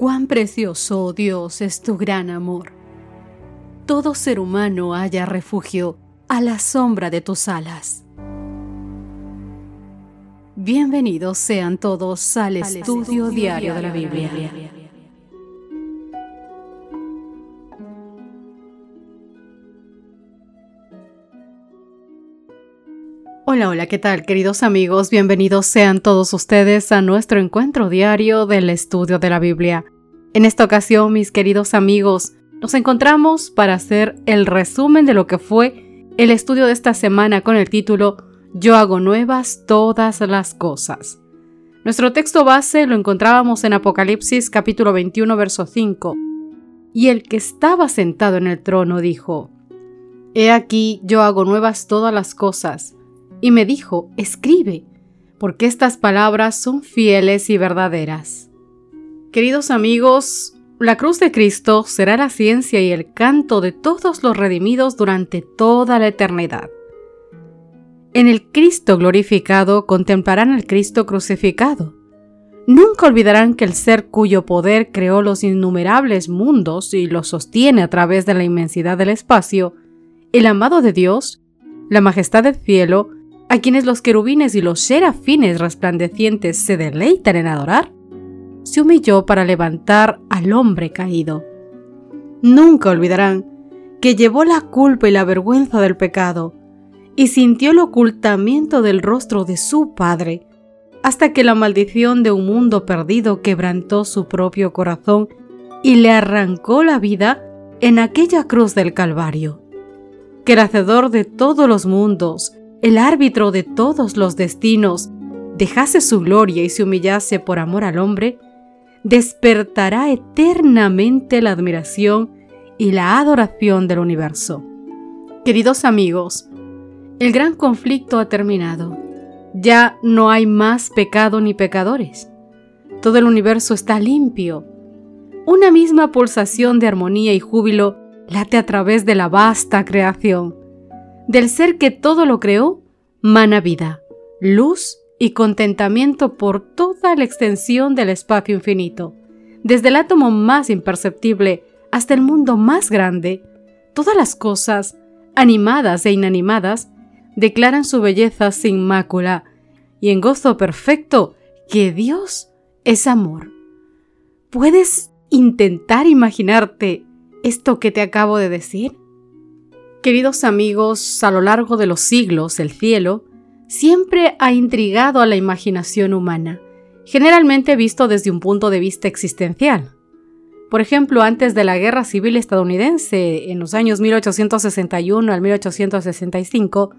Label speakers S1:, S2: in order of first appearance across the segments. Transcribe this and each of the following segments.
S1: Cuán precioso, oh Dios, es tu gran amor. Todo ser humano haya refugio a la sombra de tus alas. Bienvenidos sean todos al, estudio, diario de la Biblia. Hola, hola, ¿qué tal queridos amigos? Bienvenidos sean todos ustedes a nuestro encuentro diario del estudio de la Biblia. En esta ocasión, mis queridos amigos, nos encontramos para hacer el resumen de lo que fue el estudio de esta semana con el título Yo hago nuevas todas las cosas. Nuestro texto base lo encontrábamos en Apocalipsis capítulo 21 verso 5. Y el que estaba sentado en el trono dijo, He aquí yo hago nuevas todas las cosas y me dijo, escribe, porque estas palabras son fieles y verdaderas. Queridos amigos, la cruz de Cristo será la ciencia y el canto de todos los redimidos durante toda la eternidad. En el Cristo glorificado contemplarán al Cristo crucificado. Nunca olvidarán que el ser cuyo poder creó los innumerables mundos y los sostiene a través de la inmensidad del espacio, el amado de Dios, la majestad del cielo, a quienes los querubines y los serafines resplandecientes se deleitan en adorar, se humilló para levantar al hombre caído. Nunca olvidarán que llevó la culpa y la vergüenza del pecado y sintió el ocultamiento del rostro de su Padre, hasta que la maldición de un mundo perdido quebrantó su propio corazón y le arrancó la vida en aquella cruz del Calvario. Que el Hacedor de todos los mundos, el árbitro de todos los destinos, dejase su gloria y se humillase por amor al hombre, despertará eternamente la admiración y la adoración del universo. Queridos amigos, el gran conflicto ha terminado. Ya no hay más pecado ni pecadores. Todo el universo está limpio. Una misma pulsación de armonía y júbilo late a través de la vasta creación. Del ser que todo lo creó, mana vida, luz y contentamiento por toda la extensión del espacio infinito. Desde el átomo más imperceptible hasta el mundo más grande, todas las cosas, animadas e inanimadas, declaran su belleza sin mácula y en gozo perfecto que Dios es amor. ¿Puedes intentar imaginarte esto que te acabo de decir? Queridos amigos, a lo largo de los siglos el cielo siempre ha intrigado a la imaginación humana, generalmente visto desde un punto de vista existencial. Por ejemplo, antes de la Guerra Civil estadounidense, en los años 1861 al 1865,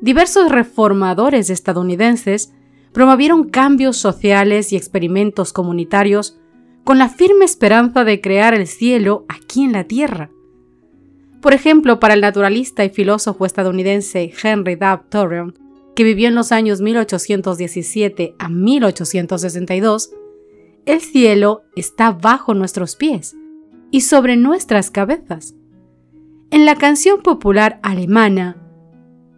S1: diversos reformadores estadounidenses promovieron cambios sociales y experimentos comunitarios con la firme esperanza de crear el cielo aquí en la Tierra. Por ejemplo, para el naturalista y filósofo estadounidense Henry Dabb Thoreau, que vivió en los años 1817 a 1862, el cielo está bajo nuestros pies y sobre nuestras cabezas. En la canción popular alemana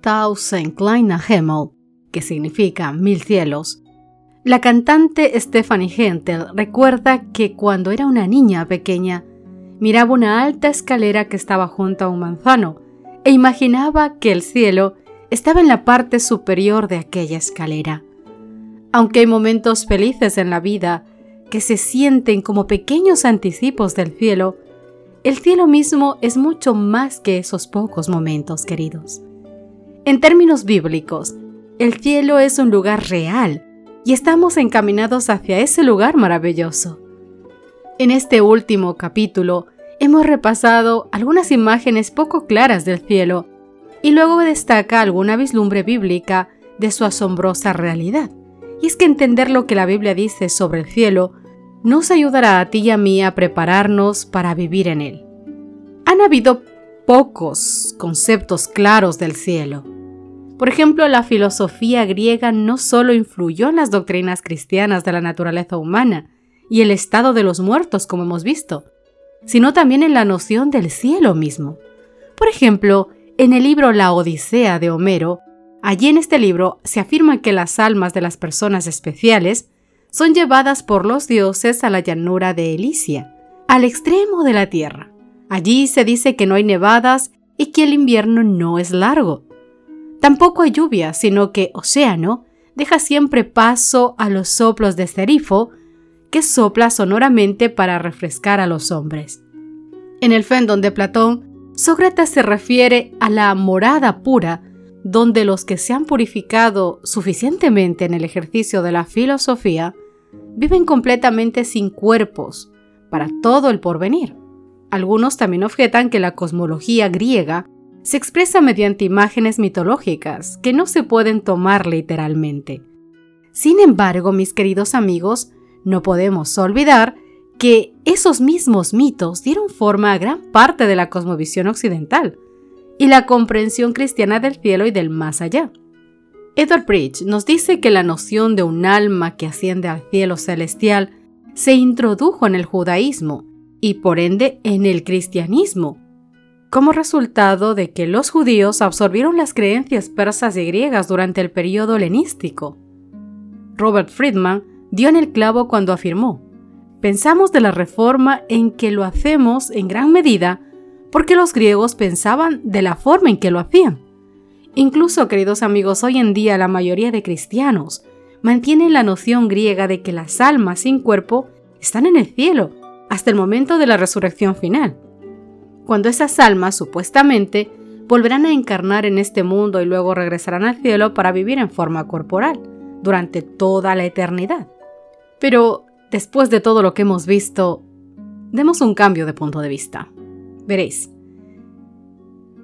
S1: Tausend kleine Himmel, que significa mil cielos, la cantante Stephanie Hentel recuerda que cuando era una niña pequeña, miraba una alta escalera que estaba junto a un manzano e imaginaba que el cielo estaba en la parte superior de aquella escalera. Aunque hay momentos felices en la vida que se sienten como pequeños anticipos del cielo, el cielo mismo es mucho más que esos pocos momentos, queridos. En términos bíblicos, el cielo es un lugar real y estamos encaminados hacia ese lugar maravilloso. En este último capítulo hemos repasado algunas imágenes poco claras del cielo y luego destaca alguna vislumbre bíblica de su asombrosa realidad. Y es que entender lo que la Biblia dice sobre el cielo nos ayudará a ti y a mí a prepararnos para vivir en él. Han habido pocos conceptos claros del cielo. Por ejemplo, la filosofía griega no solo influyó en las doctrinas cristianas de la naturaleza humana, y el estado de los muertos, como hemos visto, sino también en la noción del cielo mismo. Por ejemplo, en el libro La Odisea de Homero, allí en este libro se afirma que las almas de las personas especiales son llevadas por los dioses a la llanura de Elicia, al extremo de la tierra. Allí se dice que no hay nevadas y que el invierno no es largo. Tampoco hay lluvia, sino que Océano deja siempre paso a los soplos de Serifo, que sopla sonoramente para refrescar a los hombres. En el Fendon de Platón, Sócrates se refiere a la morada pura, donde los que se han purificado suficientemente en el ejercicio de la filosofía viven completamente sin cuerpos para todo el porvenir. Algunos también objetan que la cosmología griega se expresa mediante imágenes mitológicas que no se pueden tomar literalmente. Sin embargo, mis queridos amigos, no podemos olvidar que esos mismos mitos dieron forma a gran parte de la cosmovisión occidental y la comprensión cristiana del cielo y del más allá. Edward Bridge nos dice que la noción de un alma que asciende al cielo celestial se introdujo en el judaísmo y por ende en el cristianismo, como resultado de que los judíos absorbieron las creencias persas y griegas durante el periodo helenístico. Robert Friedman dio en el clavo cuando afirmó, pensamos de la reforma en que lo hacemos en gran medida porque los griegos pensaban de la forma en que lo hacían. Incluso, queridos amigos, hoy en día la mayoría de cristianos mantienen la noción griega de que las almas sin cuerpo están en el cielo hasta el momento de la resurrección final cuando esas almas supuestamente volverán a encarnar en este mundo y luego regresarán al cielo para vivir en forma corporal durante toda la eternidad. Pero después de todo lo que hemos visto, demos un cambio de punto de vista. Veréis,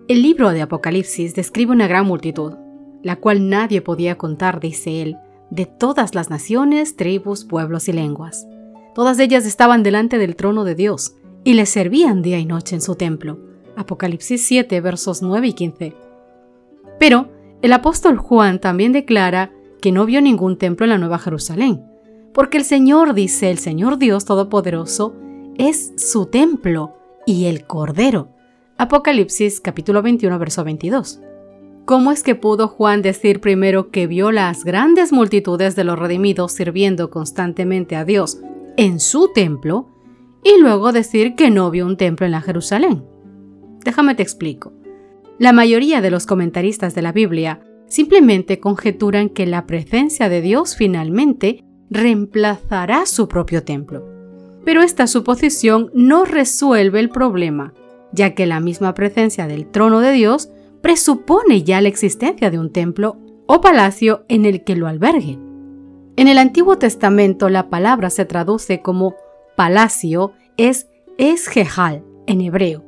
S1: el libro de Apocalipsis describe una gran multitud, la cual nadie podía contar, dice él, de todas las naciones, tribus, pueblos y lenguas. Todas ellas estaban delante del trono de Dios y le servían día y noche en su templo. Apocalipsis 7, versos 9 y 15. Pero el apóstol Juan también declara que no vio ningún templo en la Nueva Jerusalén, porque el Señor dice, el Señor Dios Todopoderoso, es su templo y el Cordero. Apocalipsis capítulo 21, verso 22. ¿Cómo es que pudo Juan decir primero que vio las grandes multitudes de los redimidos sirviendo constantemente a Dios en su templo y luego decir que no vio un templo en la Jerusalén. Déjame te explico. La mayoría de los comentaristas de la Biblia simplemente conjeturan que la presencia de Dios finalmente reemplazará su propio templo. Pero esta suposición no resuelve el problema, ya que la misma presencia del trono de Dios presupone ya la existencia de un templo o palacio en el que lo albergue. En el Antiguo Testamento la palabra se traduce como palacio es Esjehal en hebreo.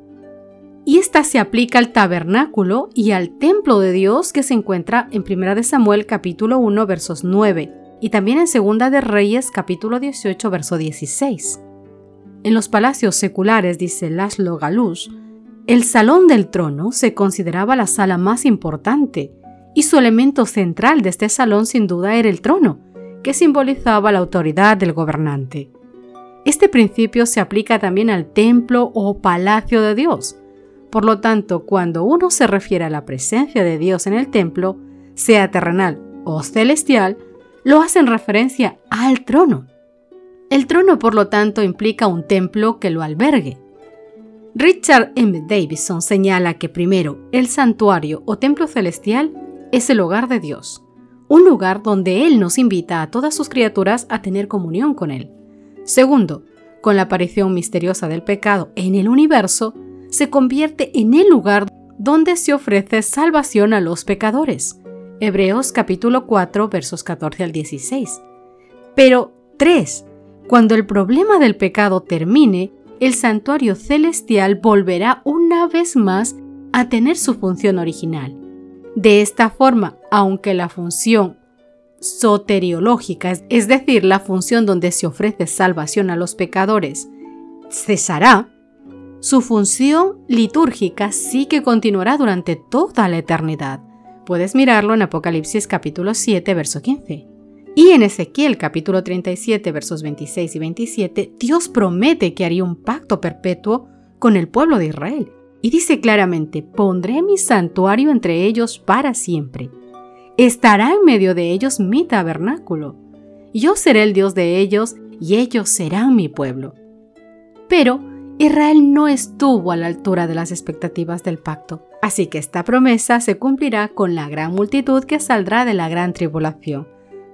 S1: Y esta se aplica al tabernáculo y al templo de Dios que se encuentra en 1 Samuel capítulo 1 versos 9 y también en 2 de Reyes capítulo 18 verso 16. En los palacios seculares, dice Laszlo Galus, el salón del trono se consideraba la sala más importante y su elemento central de este salón sin duda era el trono, que simbolizaba la autoridad del gobernante. Este principio se aplica también al templo o palacio de Dios. Por lo tanto, cuando uno se refiere a la presencia de Dios en el templo, sea terrenal o celestial, lo hace en referencia al trono. El trono, por lo tanto, implica un templo que lo albergue. Richard M. Davison señala que primero, el santuario o templo celestial es el hogar de Dios, un lugar donde Él nos invita a todas sus criaturas a tener comunión con Él. Segundo, con la aparición misteriosa del pecado en el universo, se convierte en el lugar donde se ofrece salvación a los pecadores. Hebreos capítulo 4 versos 14 al 16. Pero 3. Cuando el problema del pecado termine, el santuario celestial volverá una vez más a tener su función original. De esta forma, aunque la función soteriológica, es decir, la función donde se ofrece salvación a los pecadores, cesará, su función litúrgica sí que continuará durante toda la eternidad. Puedes mirarlo en Apocalipsis capítulo 7, verso 15. Y en Ezequiel capítulo 37, versos 26 y 27, Dios promete que haría un pacto perpetuo con el pueblo de Israel. Y dice claramente, pondré mi santuario entre ellos para siempre estará en medio de ellos mi tabernáculo. yo seré el Dios de ellos y ellos serán mi pueblo. Pero Israel no estuvo a la altura de las expectativas del pacto, así que esta promesa se cumplirá con la gran multitud que saldrá de la gran tribulación.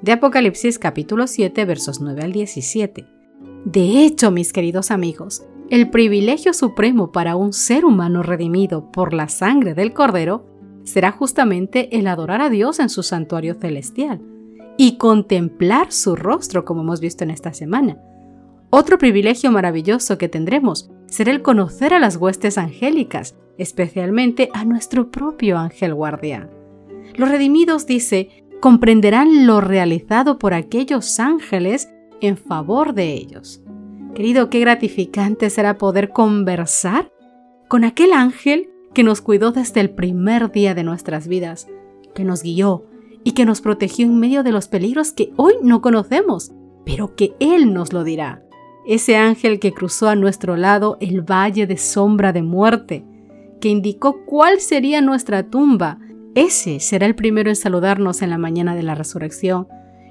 S1: De Apocalipsis capítulo 7 versos 9 al 17. De hecho, mis queridos amigos, el privilegio supremo para un ser humano redimido por la sangre del Cordero será justamente el adorar a Dios en su santuario celestial y contemplar su rostro como hemos visto en esta semana. Otro privilegio maravilloso que tendremos será el conocer a las huestes angélicas, especialmente a nuestro propio ángel guardián. Los redimidos, dice, comprenderán lo realizado por aquellos ángeles en favor de ellos. Querido, qué gratificante será poder conversar con aquel ángel que nos cuidó desde el primer día de nuestras vidas, que nos guió y que nos protegió en medio de los peligros que hoy no conocemos, pero que Él nos lo dirá. Ese ángel que cruzó a nuestro lado el valle de sombra de muerte, que indicó cuál sería nuestra tumba, ese será el primero en saludarnos en la mañana de la resurrección.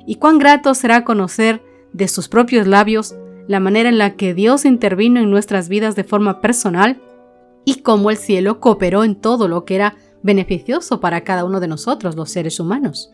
S1: Y cuán grato será conocer de sus propios labios la manera en la que Dios intervino en nuestras vidas de forma personal y cómo el cielo cooperó en todo lo que era beneficioso para cada uno de nosotros, los seres humanos.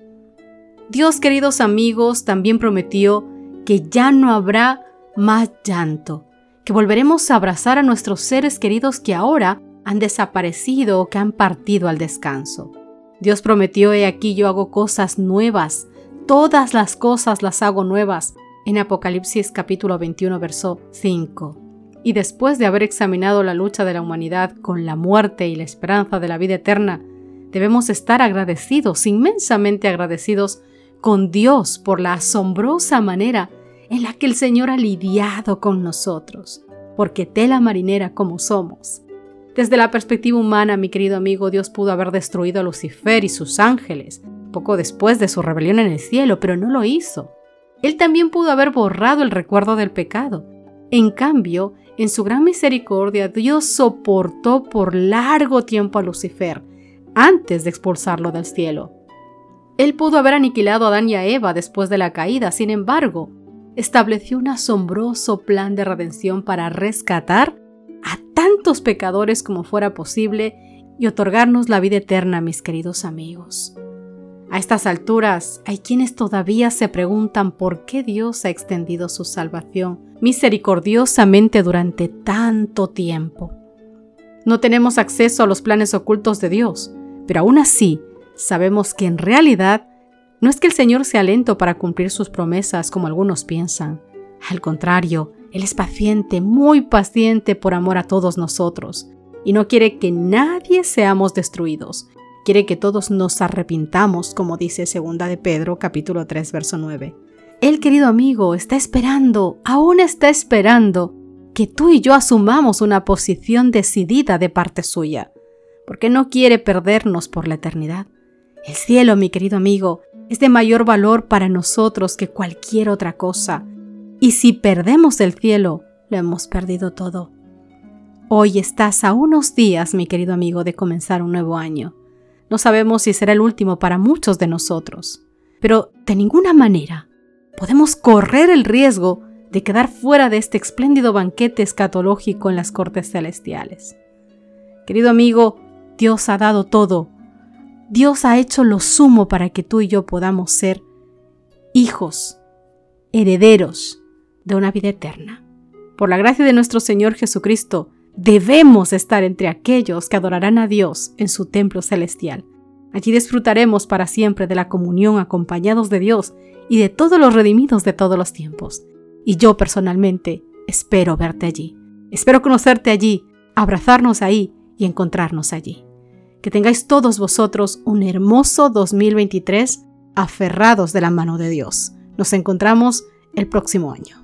S1: Dios, queridos amigos, también prometió que ya no habrá más llanto, que volveremos a abrazar a nuestros seres queridos que ahora han desaparecido o que han partido al descanso. Dios prometió, he aquí yo hago cosas nuevas, todas las cosas las hago nuevas, en Apocalipsis capítulo 21, verso 5 y después de haber examinado la lucha de la humanidad con la muerte y la esperanza de la vida eterna, debemos estar agradecidos, inmensamente agradecidos con Dios por la asombrosa manera en la que el Señor ha lidiado con nosotros, porque tela marinera como somos. Desde la perspectiva humana, mi querido amigo, Dios pudo haber destruido a Lucifer y sus ángeles poco después de su rebelión en el cielo, pero no lo hizo. Él también pudo haber borrado el recuerdo del pecado. En cambio, en su gran misericordia, Dios soportó por largo tiempo a Lucifer antes de expulsarlo del cielo. Él pudo haber aniquilado a Adán y a Eva después de la caída, sin embargo, estableció un asombroso plan de redención para rescatar tantos pecadores como fuera posible y otorgarnos la vida eterna, mis queridos amigos. A estas alturas hay quienes todavía se preguntan por qué Dios ha extendido su salvación misericordiosamente durante tanto tiempo. No tenemos acceso a los planes ocultos de Dios, pero aún así sabemos que en realidad no es que el Señor sea lento para cumplir sus promesas como algunos piensan. Al contrario, Él es paciente, muy paciente por amor a todos nosotros, y no quiere que nadie seamos destruidos, quiere que todos nos arrepintamos, como dice 2 de Pedro capítulo 3 verso 9. El querido amigo está esperando, aún está esperando que tú y yo asumamos una posición decidida de parte suya, porque no quiere perdernos por la eternidad. El cielo, mi querido amigo, es de mayor valor para nosotros que cualquier otra cosa, y si perdemos el cielo, lo hemos perdido todo. Hoy estás a unos días, mi querido amigo, de comenzar un nuevo año. No sabemos si será el último para muchos de nosotros, pero de ninguna manera podemos correr el riesgo de quedar fuera de este espléndido banquete escatológico en las cortes celestiales. Querido amigo, Dios ha dado todo. Dios ha hecho lo sumo para que tú y yo podamos ser hijos, herederos de una vida eterna. Por la gracia de nuestro Señor Jesucristo, debemos estar entre aquellos que adorarán a Dios en su templo celestial. Allí disfrutaremos para siempre de la comunión acompañados de Dios y de todos los redimidos de todos los tiempos. Y yo personalmente espero verte allí. Espero conocerte allí, abrazarnos ahí y encontrarnos allí. Que tengáis todos vosotros un hermoso 2023 aferrados de la mano de Dios. Nos encontramos el próximo año.